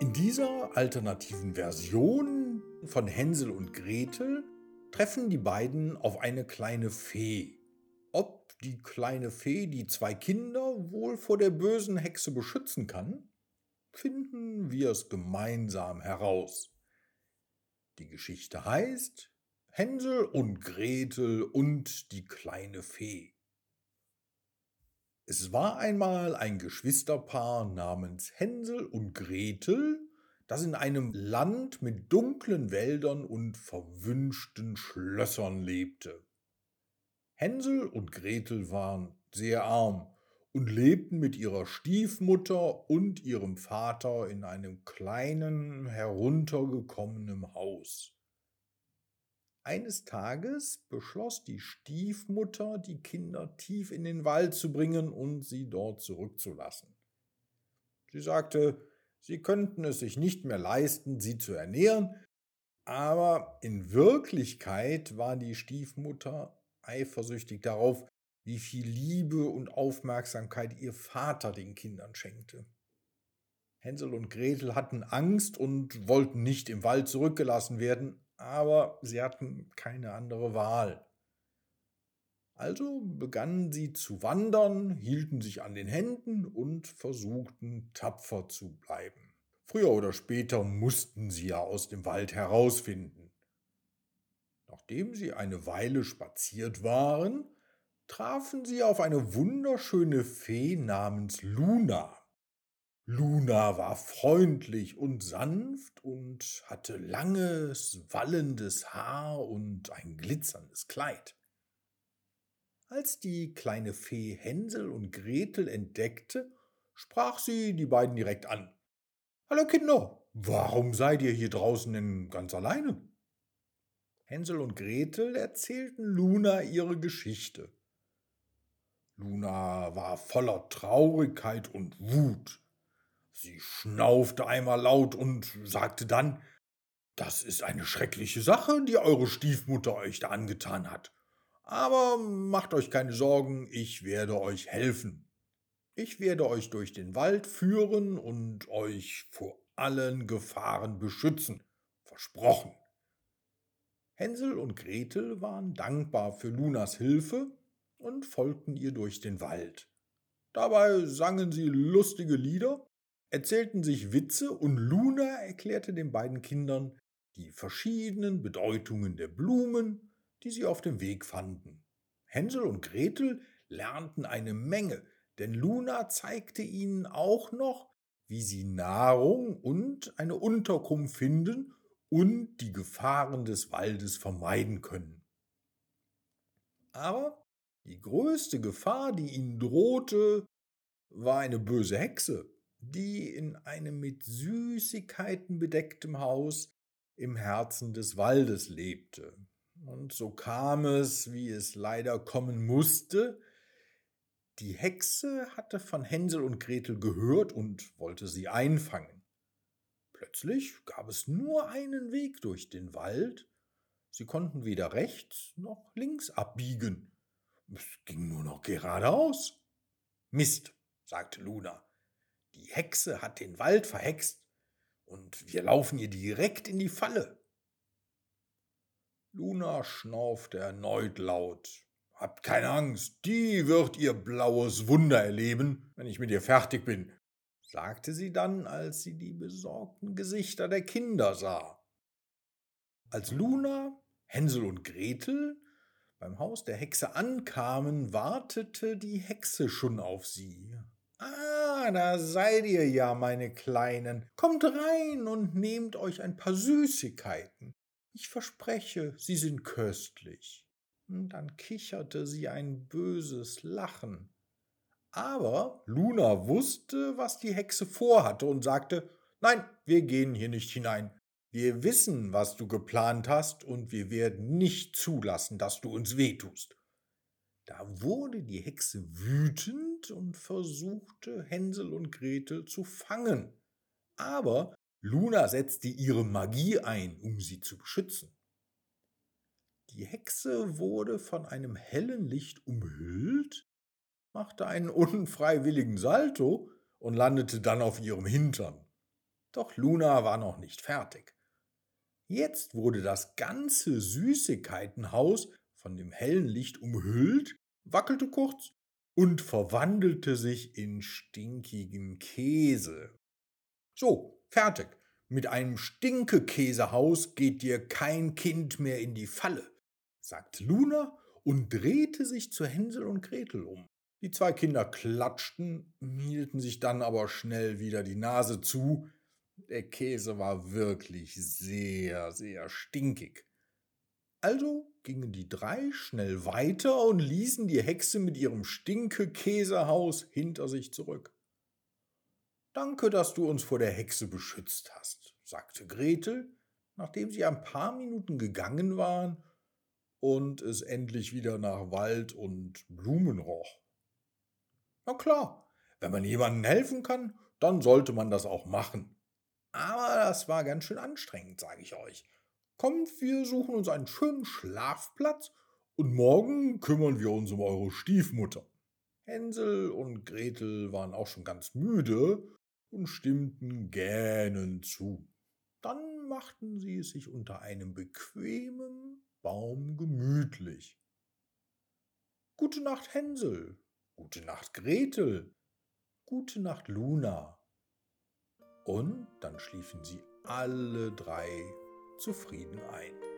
In dieser alternativen Version von Hänsel und Gretel treffen die beiden auf eine kleine Fee. Ob die kleine Fee die zwei Kinder wohl vor der bösen Hexe beschützen kann, finden wir es gemeinsam heraus. Die Geschichte heißt Hänsel und Gretel und die kleine Fee. Es war einmal ein Geschwisterpaar namens Hänsel und Gretel, das in einem Land mit dunklen Wäldern und verwünschten Schlössern lebte. Hänsel und Gretel waren sehr arm und lebten mit ihrer Stiefmutter und ihrem Vater in einem kleinen, heruntergekommenen Haus. Eines Tages beschloss die Stiefmutter, die Kinder tief in den Wald zu bringen und sie dort zurückzulassen. Sie sagte, sie könnten es sich nicht mehr leisten, sie zu ernähren, aber in Wirklichkeit war die Stiefmutter eifersüchtig darauf, wie viel Liebe und Aufmerksamkeit ihr Vater den Kindern schenkte. Hänsel und Gretel hatten Angst und wollten nicht im Wald zurückgelassen werden, aber sie hatten keine andere Wahl. Also begannen sie zu wandern, hielten sich an den Händen und versuchten tapfer zu bleiben. Früher oder später mussten sie ja aus dem Wald herausfinden. Nachdem sie eine Weile spaziert waren, trafen sie auf eine wunderschöne Fee namens Luna. Luna war freundlich und sanft und hatte langes, wallendes Haar und ein glitzerndes Kleid. Als die kleine Fee Hänsel und Gretel entdeckte, sprach sie die beiden direkt an. Hallo Kinder, warum seid ihr hier draußen denn ganz alleine? Hänsel und Gretel erzählten Luna ihre Geschichte. Luna war voller Traurigkeit und Wut. Sie schnaufte einmal laut und sagte dann, das ist eine schreckliche Sache, die eure Stiefmutter euch da angetan hat. Aber macht euch keine Sorgen, ich werde euch helfen. Ich werde euch durch den Wald führen und euch vor allen Gefahren beschützen. Versprochen. Hänsel und Gretel waren dankbar für Lunas Hilfe und folgten ihr durch den Wald. Dabei sangen sie lustige Lieder erzählten sich Witze und Luna erklärte den beiden Kindern die verschiedenen Bedeutungen der Blumen, die sie auf dem Weg fanden. Hänsel und Gretel lernten eine Menge, denn Luna zeigte ihnen auch noch, wie sie Nahrung und eine Unterkunft finden und die Gefahren des Waldes vermeiden können. Aber die größte Gefahr, die ihnen drohte, war eine böse Hexe, die in einem mit Süßigkeiten bedecktem Haus im Herzen des Waldes lebte. Und so kam es, wie es leider kommen musste. Die Hexe hatte von Hänsel und Gretel gehört und wollte sie einfangen. Plötzlich gab es nur einen Weg durch den Wald. Sie konnten weder rechts noch links abbiegen. Es ging nur noch geradeaus. Mist, sagte Luna. Die Hexe hat den Wald verhext und wir laufen ihr direkt in die Falle. Luna schnaufte erneut laut. Habt keine Angst, die wird ihr blaues Wunder erleben, wenn ich mit ihr fertig bin, sagte sie dann, als sie die besorgten Gesichter der Kinder sah. Als Luna, Hänsel und Gretel beim Haus der Hexe ankamen, wartete die Hexe schon auf sie. Ah, da seid ihr ja, meine Kleinen. Kommt rein und nehmt euch ein paar Süßigkeiten. Ich verspreche, sie sind köstlich. Und dann kicherte sie ein böses Lachen. Aber Luna wusste, was die Hexe vorhatte und sagte, Nein, wir gehen hier nicht hinein. Wir wissen, was du geplant hast, und wir werden nicht zulassen, dass du uns wehtust. Da wurde die Hexe wütend und versuchte Hänsel und Gretel zu fangen. Aber Luna setzte ihre Magie ein, um sie zu beschützen. Die Hexe wurde von einem hellen Licht umhüllt, machte einen unfreiwilligen Salto und landete dann auf ihrem Hintern. Doch Luna war noch nicht fertig. Jetzt wurde das ganze Süßigkeitenhaus von dem hellen Licht umhüllt, wackelte kurz und verwandelte sich in stinkigen Käse. So, fertig. Mit einem Stinkekäsehaus geht dir kein Kind mehr in die Falle, sagte Luna und drehte sich zu Hänsel und Gretel um. Die zwei Kinder klatschten, hielten sich dann aber schnell wieder die Nase zu. Der Käse war wirklich sehr, sehr stinkig. Also gingen die drei schnell weiter und ließen die Hexe mit ihrem Stinke-Käsehaus hinter sich zurück. Danke, dass du uns vor der Hexe beschützt hast, sagte Gretel, nachdem sie ein paar Minuten gegangen waren und es endlich wieder nach Wald und Blumen roch. Na klar, wenn man jemandem helfen kann, dann sollte man das auch machen. Aber das war ganz schön anstrengend, sage ich euch. Kommt, wir suchen uns einen schönen Schlafplatz und morgen kümmern wir uns um eure Stiefmutter. Hänsel und Gretel waren auch schon ganz müde und stimmten gähnend zu. Dann machten sie es sich unter einem bequemen Baum gemütlich. Gute Nacht, Hänsel. Gute Nacht, Gretel. Gute Nacht, Luna. Und dann schliefen sie alle drei zufrieden ein.